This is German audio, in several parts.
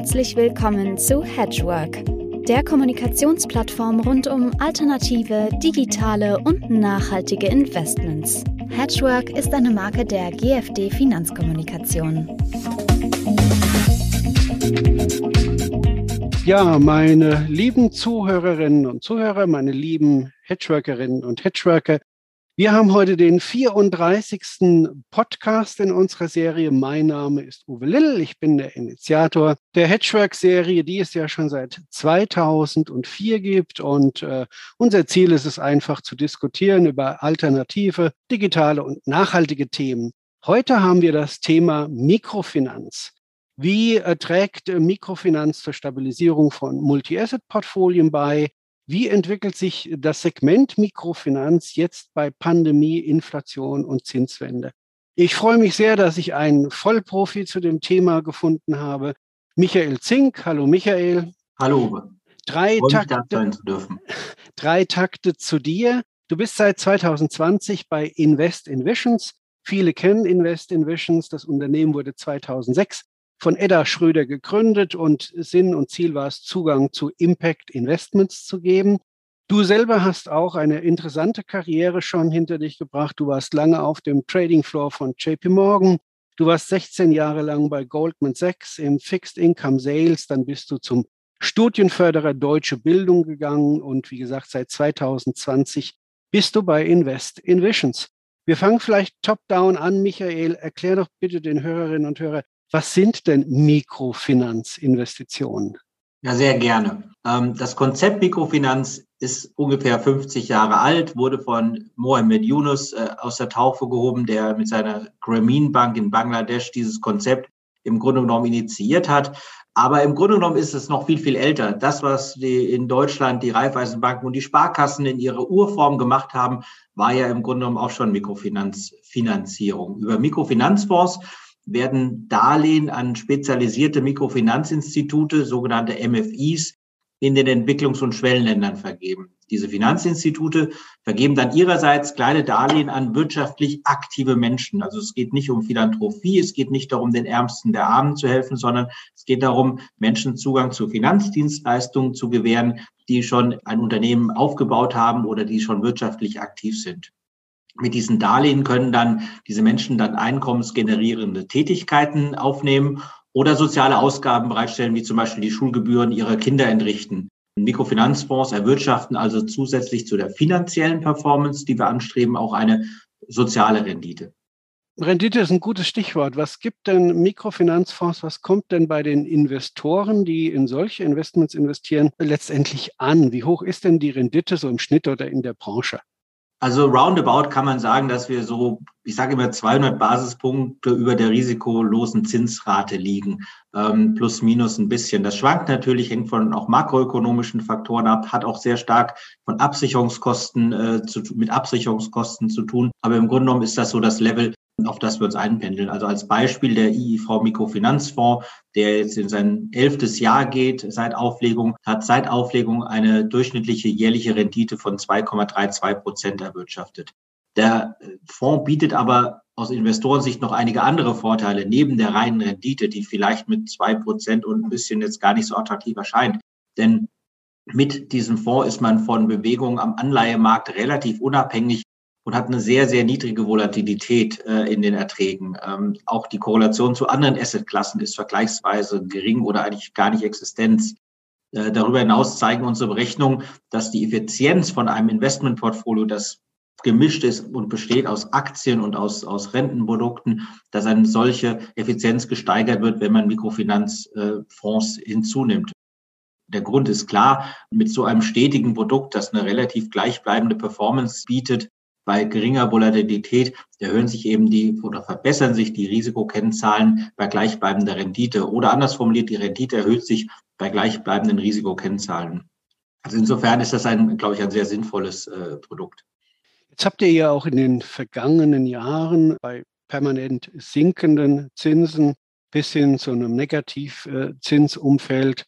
Herzlich willkommen zu Hedgework, der Kommunikationsplattform rund um alternative, digitale und nachhaltige Investments. Hedgework ist eine Marke der GFD Finanzkommunikation. Ja, meine lieben Zuhörerinnen und Zuhörer, meine lieben Hedgeworkerinnen und Hedgeworker, wir haben heute den 34. Podcast in unserer Serie. Mein Name ist Uwe Lill. Ich bin der Initiator der Hedgework-Serie, die es ja schon seit 2004 gibt. Und äh, unser Ziel ist es einfach zu diskutieren über alternative, digitale und nachhaltige Themen. Heute haben wir das Thema Mikrofinanz. Wie äh, trägt äh, Mikrofinanz zur Stabilisierung von Multi-Asset-Portfolien bei? Wie entwickelt sich das Segment Mikrofinanz jetzt bei Pandemie, Inflation und Zinswende? Ich freue mich sehr, dass ich einen Vollprofi zu dem Thema gefunden habe. Michael Zink. Hallo Michael. Hallo. Drei Takte, drei Takte zu dir. Du bist seit 2020 bei Invest in Visions. Viele kennen Invest in Visions. Das Unternehmen wurde 2006 von Edda Schröder gegründet und Sinn und Ziel war es, Zugang zu Impact Investments zu geben. Du selber hast auch eine interessante Karriere schon hinter dich gebracht. Du warst lange auf dem Trading Floor von JP Morgan. Du warst 16 Jahre lang bei Goldman Sachs im Fixed Income Sales. Dann bist du zum Studienförderer Deutsche Bildung gegangen und wie gesagt, seit 2020 bist du bei Invest in Visions. Wir fangen vielleicht top-down an. Michael, erklär doch bitte den Hörerinnen und Hörern, was sind denn Mikrofinanzinvestitionen? Ja, sehr gerne. Ähm, das Konzept Mikrofinanz ist ungefähr 50 Jahre alt, wurde von Mohamed Yunus äh, aus der Taufe gehoben, der mit seiner Grameen Bank in Bangladesch dieses Konzept im Grunde genommen initiiert hat. Aber im Grunde genommen ist es noch viel, viel älter. Das, was die in Deutschland die Raiffeisenbanken und die Sparkassen in ihrer Urform gemacht haben, war ja im Grunde genommen auch schon Mikrofinanzfinanzierung. Über Mikrofinanzfonds werden Darlehen an spezialisierte Mikrofinanzinstitute, sogenannte MFIs, in den Entwicklungs- und Schwellenländern vergeben. Diese Finanzinstitute vergeben dann ihrerseits kleine Darlehen an wirtschaftlich aktive Menschen. Also es geht nicht um Philanthropie, es geht nicht darum, den Ärmsten der Armen zu helfen, sondern es geht darum, Menschen Zugang zu Finanzdienstleistungen zu gewähren, die schon ein Unternehmen aufgebaut haben oder die schon wirtschaftlich aktiv sind. Mit diesen Darlehen können dann diese Menschen dann einkommensgenerierende Tätigkeiten aufnehmen oder soziale Ausgaben bereitstellen, wie zum Beispiel die Schulgebühren ihrer Kinder entrichten. Mikrofinanzfonds erwirtschaften also zusätzlich zu der finanziellen Performance, die wir anstreben, auch eine soziale Rendite. Rendite ist ein gutes Stichwort. Was gibt denn Mikrofinanzfonds, was kommt denn bei den Investoren, die in solche Investments investieren, letztendlich an? Wie hoch ist denn die Rendite so im Schnitt oder in der Branche? Also roundabout kann man sagen, dass wir so, ich sage immer 200 Basispunkte über der risikolosen Zinsrate liegen, ähm, plus minus ein bisschen. Das schwankt natürlich, hängt von auch makroökonomischen Faktoren ab, hat auch sehr stark von Absicherungskosten äh, zu, mit Absicherungskosten zu tun. Aber im Grunde genommen ist das so das Level, auf das wir uns einpendeln. Also als Beispiel der IIV Mikrofinanzfonds, der jetzt in sein elftes Jahr geht seit Auflegung, hat seit Auflegung eine durchschnittliche jährliche Rendite von 2,32 Prozent erwirtschaftet. Der Fonds bietet aber aus Investorensicht noch einige andere Vorteile neben der reinen Rendite, die vielleicht mit zwei Prozent und ein bisschen jetzt gar nicht so attraktiv erscheint. Denn mit diesem Fonds ist man von Bewegungen am Anleihemarkt relativ unabhängig und hat eine sehr, sehr niedrige Volatilität äh, in den Erträgen. Ähm, auch die Korrelation zu anderen Assetklassen ist vergleichsweise gering oder eigentlich gar nicht existenz. Äh, darüber hinaus zeigen unsere Berechnungen, dass die Effizienz von einem Investmentportfolio, das gemischt ist und besteht aus Aktien und aus, aus Rentenprodukten, dass eine solche Effizienz gesteigert wird, wenn man Mikrofinanzfonds äh, hinzunimmt. Der Grund ist klar, mit so einem stetigen Produkt, das eine relativ gleichbleibende Performance bietet, bei geringer Volatilität erhöhen sich eben die oder verbessern sich die Risikokennzahlen bei gleichbleibender Rendite. Oder anders formuliert, die Rendite erhöht sich bei gleichbleibenden Risikokennzahlen. Also insofern ist das ein, glaube ich, ein sehr sinnvolles äh, Produkt. Jetzt habt ihr ja auch in den vergangenen Jahren bei permanent sinkenden Zinsen bis hin zu einem Negativzinsumfeld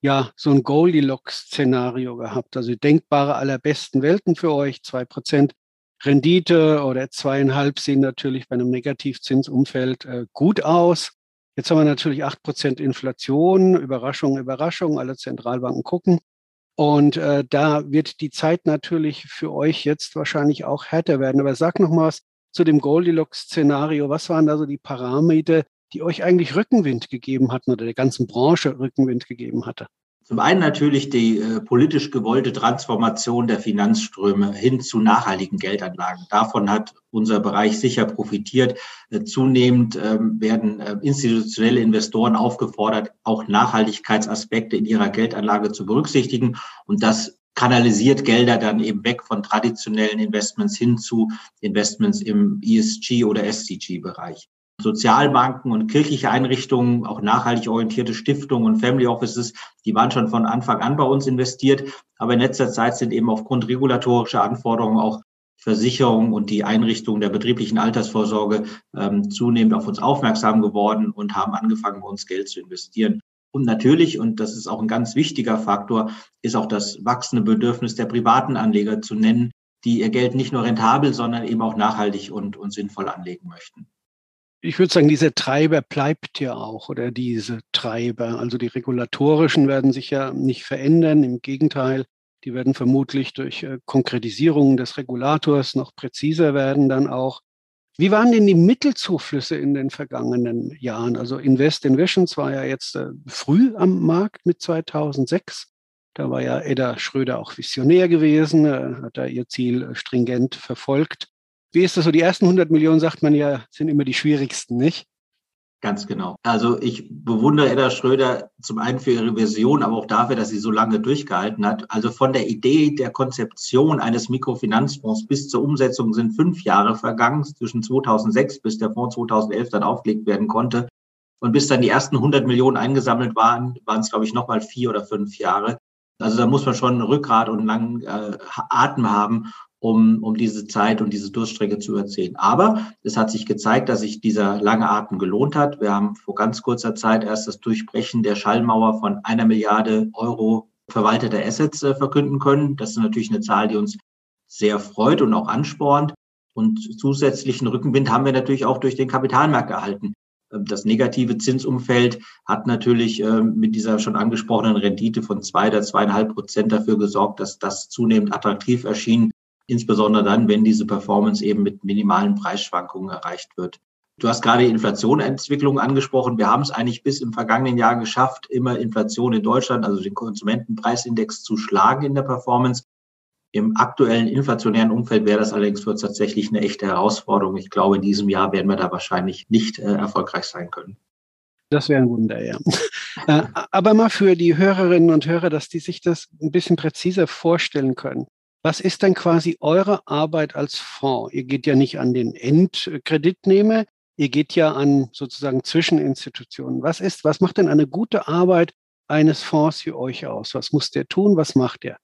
ja so ein Goldilocks-Szenario gehabt. Also denkbare allerbesten Welten für euch, zwei Prozent Rendite oder zweieinhalb sehen natürlich bei einem Negativzinsumfeld äh, gut aus. Jetzt haben wir natürlich acht Prozent Inflation, Überraschung, Überraschung, alle Zentralbanken gucken. Und äh, da wird die Zeit natürlich für euch jetzt wahrscheinlich auch härter werden. Aber sag noch mal was zu dem Goldilocks-Szenario. Was waren da so die Parameter, die euch eigentlich Rückenwind gegeben hatten oder der ganzen Branche Rückenwind gegeben hatte? Zum einen natürlich die äh, politisch gewollte Transformation der Finanzströme hin zu nachhaltigen Geldanlagen. Davon hat unser Bereich sicher profitiert. Äh, zunehmend äh, werden institutionelle Investoren aufgefordert, auch Nachhaltigkeitsaspekte in ihrer Geldanlage zu berücksichtigen. Und das kanalisiert Gelder dann eben weg von traditionellen Investments hin zu Investments im ESG oder SCG-Bereich. Sozialbanken und kirchliche Einrichtungen, auch nachhaltig orientierte Stiftungen und Family Offices, die waren schon von Anfang an bei uns investiert. Aber in letzter Zeit sind eben aufgrund regulatorischer Anforderungen auch Versicherungen und die Einrichtungen der betrieblichen Altersvorsorge ähm, zunehmend auf uns aufmerksam geworden und haben angefangen, bei uns Geld zu investieren. Und natürlich, und das ist auch ein ganz wichtiger Faktor, ist auch das wachsende Bedürfnis der privaten Anleger zu nennen, die ihr Geld nicht nur rentabel, sondern eben auch nachhaltig und, und sinnvoll anlegen möchten ich würde sagen, dieser Treiber bleibt ja auch oder diese Treiber. Also die regulatorischen werden sich ja nicht verändern. Im Gegenteil, die werden vermutlich durch äh, Konkretisierung des Regulators noch präziser werden dann auch. Wie waren denn die Mittelzuflüsse in den vergangenen Jahren? Also Invest Invisions war ja jetzt äh, früh am Markt mit 2006. Da war ja Edda Schröder auch visionär gewesen, äh, hat da ihr Ziel stringent verfolgt. Wie ist das so? Die ersten 100 Millionen, sagt man ja, sind immer die schwierigsten, nicht? Ganz genau. Also ich bewundere Edda Schröder zum einen für ihre Vision, aber auch dafür, dass sie so lange durchgehalten hat. Also von der Idee der Konzeption eines Mikrofinanzfonds bis zur Umsetzung sind fünf Jahre vergangen, zwischen 2006 bis der Fonds 2011 dann aufgelegt werden konnte. Und bis dann die ersten 100 Millionen eingesammelt waren, waren es, glaube ich, nochmal vier oder fünf Jahre. Also da muss man schon Rückgrat und langen äh, Atem haben, um, um diese Zeit und diese Durststrecke zu überziehen. Aber es hat sich gezeigt, dass sich dieser lange Atem gelohnt hat. Wir haben vor ganz kurzer Zeit erst das Durchbrechen der Schallmauer von einer Milliarde Euro verwalteter Assets äh, verkünden können. Das ist natürlich eine Zahl, die uns sehr freut und auch anspornt. Und zusätzlichen Rückenwind haben wir natürlich auch durch den Kapitalmarkt erhalten. Ähm, das negative Zinsumfeld hat natürlich ähm, mit dieser schon angesprochenen Rendite von zwei oder zweieinhalb Prozent dafür gesorgt, dass das zunehmend attraktiv erschien, insbesondere dann, wenn diese Performance eben mit minimalen Preisschwankungen erreicht wird. Du hast gerade Inflationentwicklung angesprochen. Wir haben es eigentlich bis im vergangenen Jahr geschafft, immer Inflation in Deutschland, also den Konsumentenpreisindex zu schlagen in der Performance. Im aktuellen inflationären Umfeld wäre das allerdings für uns tatsächlich eine echte Herausforderung. Ich glaube, in diesem Jahr werden wir da wahrscheinlich nicht äh, erfolgreich sein können. Das wäre ein Wunder, ja. Äh, aber mal für die Hörerinnen und Hörer, dass die sich das ein bisschen präziser vorstellen können. Was ist denn quasi eure Arbeit als Fonds? Ihr geht ja nicht an den Endkreditnehmer, ihr geht ja an sozusagen Zwischeninstitutionen. Was ist, was macht denn eine gute Arbeit eines Fonds für euch aus? Was muss der tun? Was macht der?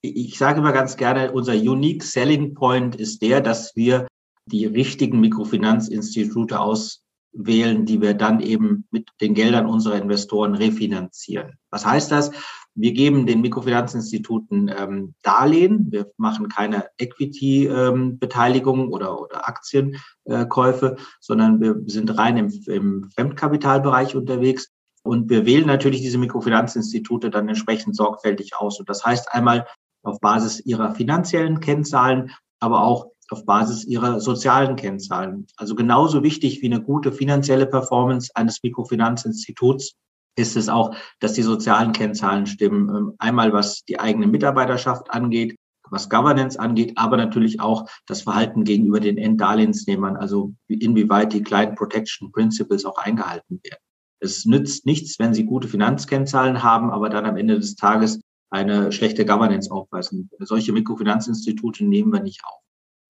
Ich sage immer ganz gerne, unser Unique Selling Point ist der, dass wir die richtigen Mikrofinanzinstitute auswählen, die wir dann eben mit den Geldern unserer Investoren refinanzieren. Was heißt das? Wir geben den Mikrofinanzinstituten ähm, Darlehen. Wir machen keine Equity-Beteiligung ähm, oder, oder Aktienkäufe, äh, sondern wir sind rein im, im Fremdkapitalbereich unterwegs. Und wir wählen natürlich diese Mikrofinanzinstitute dann entsprechend sorgfältig aus. Und das heißt einmal auf Basis ihrer finanziellen Kennzahlen, aber auch auf Basis ihrer sozialen Kennzahlen. Also genauso wichtig wie eine gute finanzielle Performance eines Mikrofinanzinstituts ist es auch, dass die sozialen Kennzahlen stimmen. Ähm, einmal was die eigene Mitarbeiterschaft angeht, was Governance angeht, aber natürlich auch das Verhalten gegenüber den Enddarlehensnehmern, also inwieweit die Client Protection Principles auch eingehalten werden. Es nützt nichts, wenn Sie gute Finanzkennzahlen haben, aber dann am Ende des Tages eine schlechte Governance aufweisen. Solche Mikrofinanzinstitute nehmen wir nicht auf.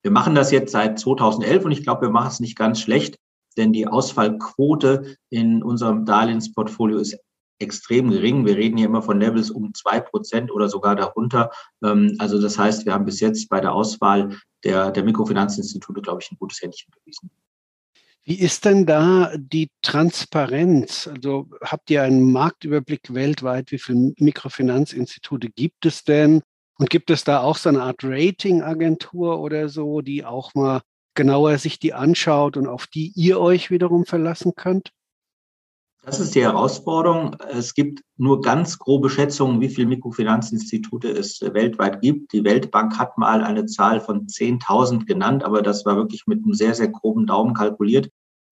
Wir machen das jetzt seit 2011 und ich glaube, wir machen es nicht ganz schlecht denn die Ausfallquote in unserem Darlehensportfolio ist extrem gering. Wir reden hier immer von Levels um zwei Prozent oder sogar darunter. Ähm, also das heißt, wir haben bis jetzt bei der Auswahl der, der Mikrofinanzinstitute, glaube ich, ein gutes Händchen bewiesen. Wie ist denn da die Transparenz? Also habt ihr einen Marktüberblick weltweit? Wie viele Mikrofinanzinstitute gibt es denn? Und gibt es da auch so eine Art Ratingagentur oder so, die auch mal genauer sich die anschaut und auf die ihr euch wiederum verlassen könnt? Das ist die Herausforderung. Es gibt nur ganz grobe Schätzungen, wie viele Mikrofinanzinstitute es weltweit gibt. Die Weltbank hat mal eine Zahl von 10.000 genannt, aber das war wirklich mit einem sehr, sehr groben Daumen kalkuliert.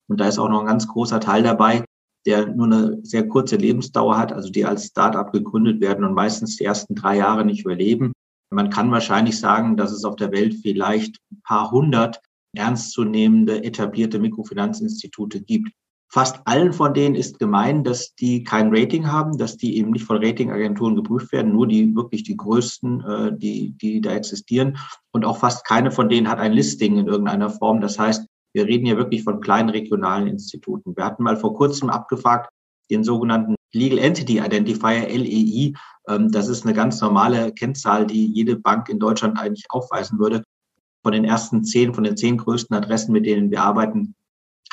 Und da ist auch noch ein ganz großer Teil dabei, der nur eine sehr kurze Lebensdauer hat, also die als Start-up gegründet werden und meistens die ersten drei Jahre nicht überleben. Man kann wahrscheinlich sagen, dass es auf der Welt vielleicht ein paar hundert ernstzunehmende etablierte Mikrofinanzinstitute gibt. Fast allen von denen ist gemein, dass die kein Rating haben, dass die eben nicht von Ratingagenturen geprüft werden, nur die wirklich die größten, äh, die, die da existieren. Und auch fast keine von denen hat ein Listing in irgendeiner Form. Das heißt, wir reden hier wirklich von kleinen regionalen Instituten. Wir hatten mal vor kurzem abgefragt den sogenannten Legal Entity Identifier, LEI. Ähm, das ist eine ganz normale Kennzahl, die jede Bank in Deutschland eigentlich aufweisen würde. Von den ersten zehn, von den zehn größten Adressen, mit denen wir arbeiten,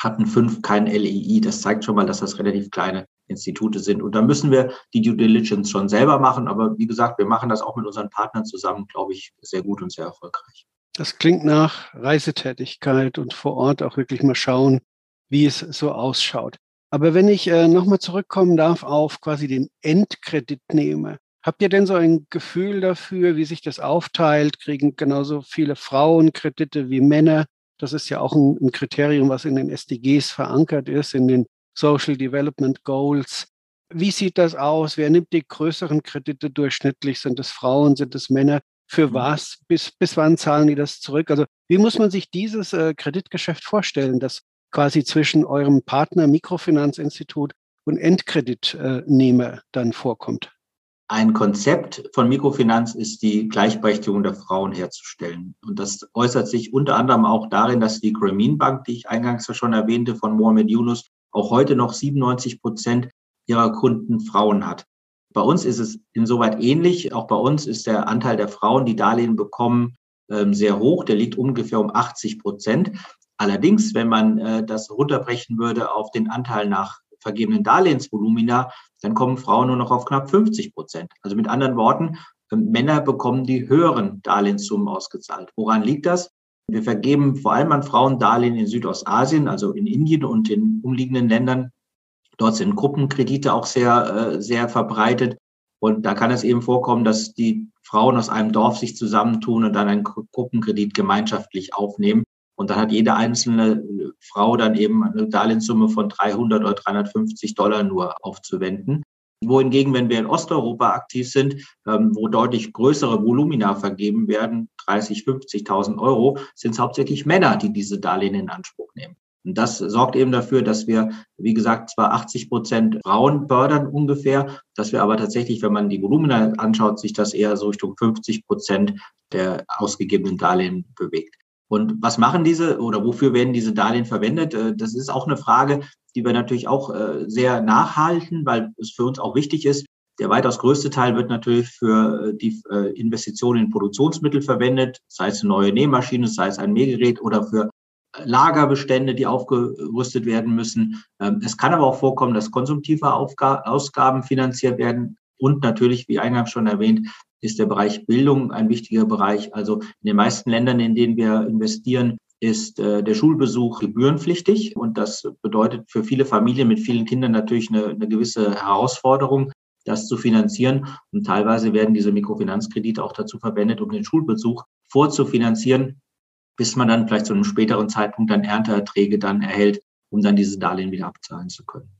hatten fünf kein LEI. Das zeigt schon mal, dass das relativ kleine Institute sind. Und da müssen wir die Due Diligence schon selber machen. Aber wie gesagt, wir machen das auch mit unseren Partnern zusammen, glaube ich, sehr gut und sehr erfolgreich. Das klingt nach Reisetätigkeit und vor Ort auch wirklich mal schauen, wie es so ausschaut. Aber wenn ich äh, nochmal zurückkommen darf auf quasi den Endkreditnehmer, habt ihr denn so ein Gefühl dafür, wie sich das aufteilt? Kriegen genauso viele Frauen Kredite wie Männer? Das ist ja auch ein, ein Kriterium, was in den SDGs verankert ist, in den Social Development Goals. Wie sieht das aus? Wer nimmt die größeren Kredite durchschnittlich? Sind es Frauen? Sind es Männer? Für mhm. was? Bis, bis wann zahlen die das zurück? Also wie muss man sich dieses äh, Kreditgeschäft vorstellen, das quasi zwischen eurem Partner Mikrofinanzinstitut und Endkreditnehmer dann vorkommt? Ein Konzept von Mikrofinanz ist die Gleichberechtigung der Frauen herzustellen. Und das äußert sich unter anderem auch darin, dass die Grameen Bank, die ich eingangs schon erwähnte, von Mohamed Yunus, auch heute noch 97 Prozent ihrer Kunden Frauen hat. Bei uns ist es insoweit ähnlich. Auch bei uns ist der Anteil der Frauen, die Darlehen bekommen, ähm, sehr hoch. Der liegt ungefähr um 80 Prozent. Allerdings, wenn man äh, das runterbrechen würde auf den Anteil nach vergebenen Darlehensvolumina, dann kommen Frauen nur noch auf knapp 50 Prozent. Also mit anderen Worten, ähm, Männer bekommen die höheren Darlehenssummen ausgezahlt. Woran liegt das? Wir vergeben vor allem an Frauen Darlehen in Südostasien, also in Indien und in umliegenden Ländern. Dort sind Gruppenkredite auch sehr, äh, sehr verbreitet. Und da kann es eben vorkommen, dass die Frauen aus einem Dorf sich zusammentun und dann einen Gruppenkredit gemeinschaftlich aufnehmen. Und dann hat jede einzelne Frau dann eben eine Darlehenssumme von 300 oder 350 Dollar nur aufzuwenden. Wohingegen, wenn wir in Osteuropa aktiv sind, ähm, wo deutlich größere Volumina vergeben werden, 30, 50.000 Euro, sind es hauptsächlich Männer, die diese Darlehen in Anspruch nehmen. Und das sorgt eben dafür, dass wir, wie gesagt, zwar 80 Prozent Frauen fördern ungefähr, dass wir aber tatsächlich, wenn man die Volumina anschaut, sich das eher so Richtung 50 Prozent der ausgegebenen Darlehen bewegt. Und was machen diese oder wofür werden diese Darlehen verwendet? Äh, das ist auch eine Frage, die wir natürlich auch äh, sehr nachhalten, weil es für uns auch wichtig ist. Der weitaus größte Teil wird natürlich für äh, die Investitionen in Produktionsmittel verwendet, sei es eine neue Nähmaschine, sei es ein Mähgerät oder für Lagerbestände, die aufgerüstet werden müssen. Ähm, es kann aber auch vorkommen, dass konsumtive Ausgaben finanziert werden und natürlich, wie eingangs schon erwähnt, ist der Bereich Bildung ein wichtiger Bereich. Also in den meisten Ländern, in denen wir investieren, ist äh, der Schulbesuch gebührenpflichtig. Und das bedeutet für viele Familien mit vielen Kindern natürlich eine, eine gewisse Herausforderung, das zu finanzieren. Und teilweise werden diese Mikrofinanzkredite auch dazu verwendet, um den Schulbesuch vorzufinanzieren, bis man dann vielleicht zu einem späteren Zeitpunkt dann Ernteerträge dann erhält, um dann diese Darlehen wieder abzahlen zu können.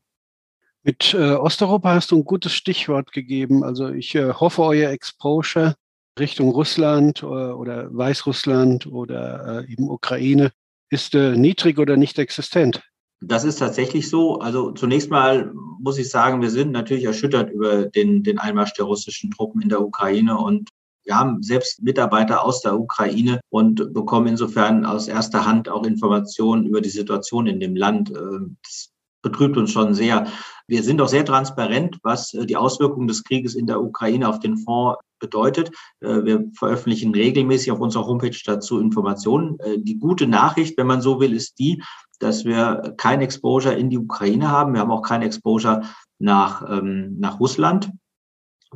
Mit äh, Osteuropa hast du ein gutes Stichwort gegeben. Also ich äh, hoffe, euer Exposure Richtung Russland oder, äh, oder Weißrussland oder äh, eben Ukraine ist äh, niedrig oder nicht existent. Das ist tatsächlich so. Also zunächst mal muss ich sagen, wir sind natürlich erschüttert über den, den Einmarsch der russischen Truppen in der Ukraine und wir haben selbst Mitarbeiter aus der Ukraine und bekommen insofern aus erster Hand auch Informationen über die Situation in dem Land. Ähm, das betrübt uns schon sehr. Wir sind auch sehr transparent, was äh, die Auswirkungen des Krieges in der Ukraine auf den Fonds bedeutet. Äh, wir veröffentlichen regelmäßig auf unserer Homepage dazu Informationen. Äh, die gute Nachricht, wenn man so will, ist die, dass wir kein Exposure in die Ukraine haben. Wir haben auch kein Exposure nach, ähm, nach Russland,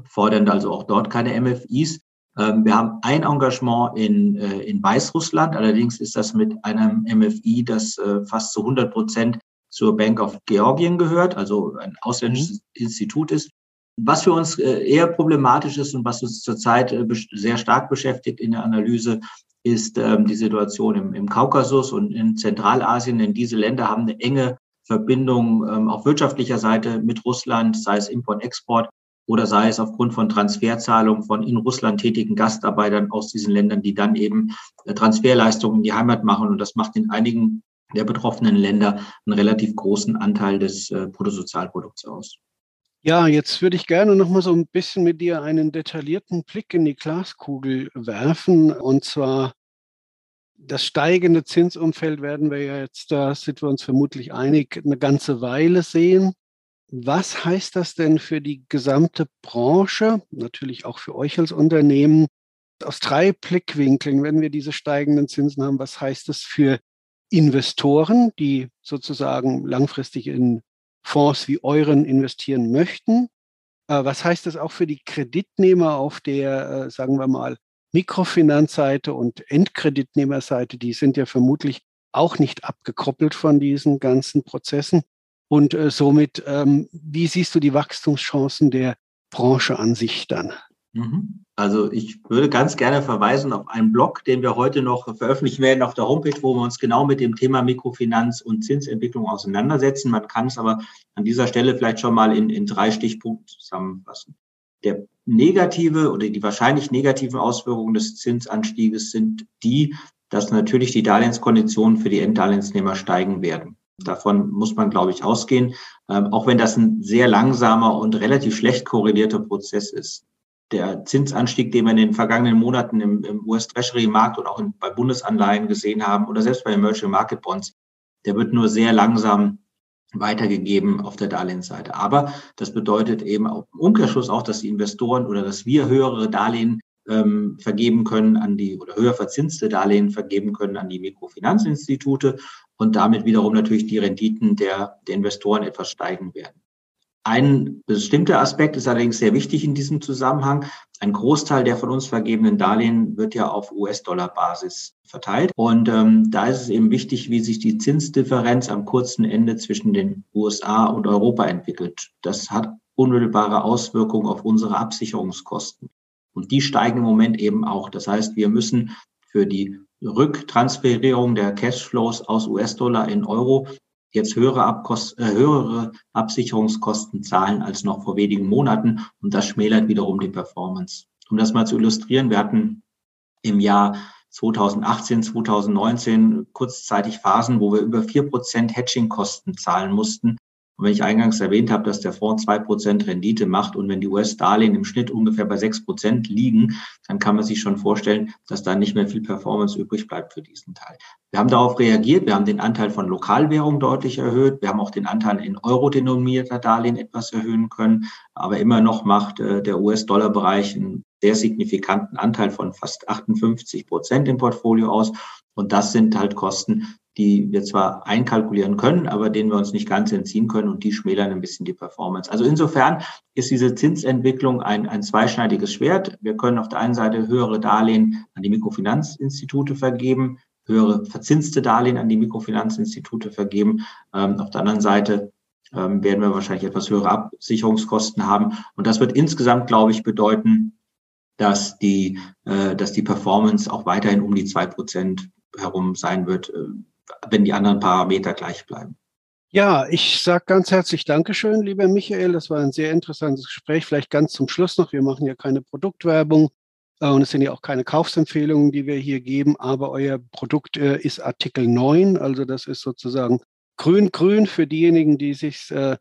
fordern also auch dort keine MFIs. Ähm, wir haben ein Engagement in, in Weißrussland. Allerdings ist das mit einem MFI, das fast zu 100 Prozent zur Bank of Georgien gehört, also ein ausländisches mhm. Institut ist. Was für uns äh, eher problematisch ist und was uns zurzeit äh, sehr stark beschäftigt in der Analyse, ist ähm, die Situation im, im Kaukasus und in Zentralasien. Denn diese Länder haben eine enge Verbindung ähm, auf wirtschaftlicher Seite mit Russland, sei es Import-Export oder sei es aufgrund von Transferzahlungen von in Russland tätigen Gastarbeitern aus diesen Ländern, die dann eben äh, Transferleistungen in die Heimat machen. Und das macht in einigen der betroffenen Länder einen relativ großen Anteil des äh, Bruttosozialprodukts aus. Ja, jetzt würde ich gerne noch mal so ein bisschen mit dir einen detaillierten Blick in die Glaskugel werfen. Und zwar das steigende Zinsumfeld werden wir ja jetzt, da sind wir uns vermutlich einig, eine ganze Weile sehen. Was heißt das denn für die gesamte Branche, natürlich auch für euch als Unternehmen? Aus drei Blickwinkeln, wenn wir diese steigenden Zinsen haben, was heißt das für Investoren, die sozusagen langfristig in Fonds wie euren investieren möchten? Äh, was heißt das auch für die Kreditnehmer auf der, äh, sagen wir mal, Mikrofinanzseite und Endkreditnehmerseite? Die sind ja vermutlich auch nicht abgekoppelt von diesen ganzen Prozessen. Und äh, somit, ähm, wie siehst du die Wachstumschancen der Branche an sich dann? Mhm. Also ich würde ganz gerne verweisen auf einen Blog, den wir heute noch veröffentlichen werden auf der Homepage, wo wir uns genau mit dem Thema Mikrofinanz und Zinsentwicklung auseinandersetzen. Man kann es aber an dieser Stelle vielleicht schon mal in, in drei Stichpunkten zusammenfassen. Der negative oder die wahrscheinlich negativen Auswirkungen des Zinsanstieges sind die, dass natürlich die Darlehenskonditionen für die Enddarlehensnehmer steigen werden. Davon muss man, glaube ich, ausgehen, ähm, auch wenn das ein sehr langsamer und relativ schlecht korrelierter Prozess ist der Zinsanstieg, den wir in den vergangenen Monaten im, im US-Treasury-Markt und auch in, bei Bundesanleihen gesehen haben oder selbst bei Emerging Market Bonds, der wird nur sehr langsam weitergegeben auf der Darlehensseite. Aber das bedeutet eben auch im Umkehrschluss auch, dass die Investoren oder dass wir höhere Darlehen ähm, vergeben können an die oder höher verzinste Darlehen vergeben können an die Mikrofinanzinstitute und damit wiederum natürlich die Renditen der, der Investoren etwas steigen werden. Ein bestimmter Aspekt ist allerdings sehr wichtig in diesem Zusammenhang. Ein Großteil der von uns vergebenen Darlehen wird ja auf US-Dollar-Basis verteilt. Und ähm, da ist es eben wichtig, wie sich die Zinsdifferenz am kurzen Ende zwischen den USA und Europa entwickelt. Das hat unmittelbare Auswirkungen auf unsere Absicherungskosten. Und die steigen im Moment eben auch. Das heißt, wir müssen für die Rücktransferierung der Cashflows aus US-Dollar in Euro jetzt höhere, Abkost, äh, höhere Absicherungskosten zahlen als noch vor wenigen Monaten und das schmälert wiederum die Performance. Um das mal zu illustrieren, wir hatten im Jahr 2018, 2019 kurzzeitig Phasen, wo wir über vier Prozent Hedging-Kosten zahlen mussten, und wenn ich eingangs erwähnt habe, dass der Fonds zwei Prozent Rendite macht und wenn die US-Darlehen im Schnitt ungefähr bei sechs Prozent liegen, dann kann man sich schon vorstellen, dass da nicht mehr viel Performance übrig bleibt für diesen Teil. Wir haben darauf reagiert. Wir haben den Anteil von Lokalwährung deutlich erhöht. Wir haben auch den Anteil in Euro-denominierter Darlehen etwas erhöhen können. Aber immer noch macht äh, der US-Dollar-Bereich einen sehr signifikanten Anteil von fast 58 Prozent im Portfolio aus. Und das sind halt Kosten, die wir zwar einkalkulieren können, aber denen wir uns nicht ganz entziehen können und die schmälern ein bisschen die Performance. Also insofern ist diese Zinsentwicklung ein, ein zweischneidiges Schwert. Wir können auf der einen Seite höhere Darlehen an die Mikrofinanzinstitute vergeben, höhere verzinste Darlehen an die Mikrofinanzinstitute vergeben. Ähm, auf der anderen Seite ähm, werden wir wahrscheinlich etwas höhere Absicherungskosten haben. Und das wird insgesamt, glaube ich, bedeuten, dass die, äh, dass die Performance auch weiterhin um die zwei Prozent herum sein wird, äh, wenn die anderen Parameter gleich bleiben. Ja, ich sage ganz herzlich Dankeschön, lieber Michael. Das war ein sehr interessantes Gespräch. Vielleicht ganz zum Schluss noch. Wir machen ja keine Produktwerbung äh, und es sind ja auch keine Kaufsempfehlungen, die wir hier geben, aber euer Produkt äh, ist Artikel 9. Also das ist sozusagen grün-grün für diejenigen, die sich, äh,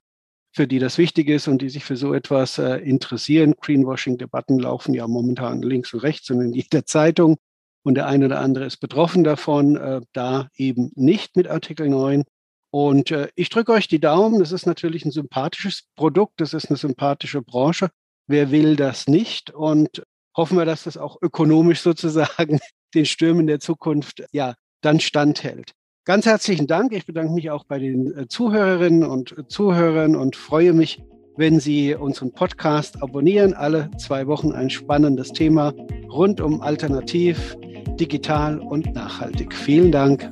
für die das wichtig ist und die sich für so etwas interessieren. Greenwashing-Debatten laufen ja momentan links und rechts und in jeder Zeitung und der eine oder andere ist betroffen davon, äh, da eben nicht mit Artikel 9. Und äh, ich drücke euch die Daumen. Das ist natürlich ein sympathisches Produkt, das ist eine sympathische Branche. Wer will das nicht? Und hoffen wir, dass das auch ökonomisch sozusagen den Stürmen der Zukunft ja dann standhält. Ganz herzlichen Dank. Ich bedanke mich auch bei den äh, Zuhörerinnen und Zuhörern und freue mich, wenn Sie unseren Podcast abonnieren. Alle zwei Wochen ein spannendes Thema rund um Alternativ, digital und nachhaltig. Vielen Dank.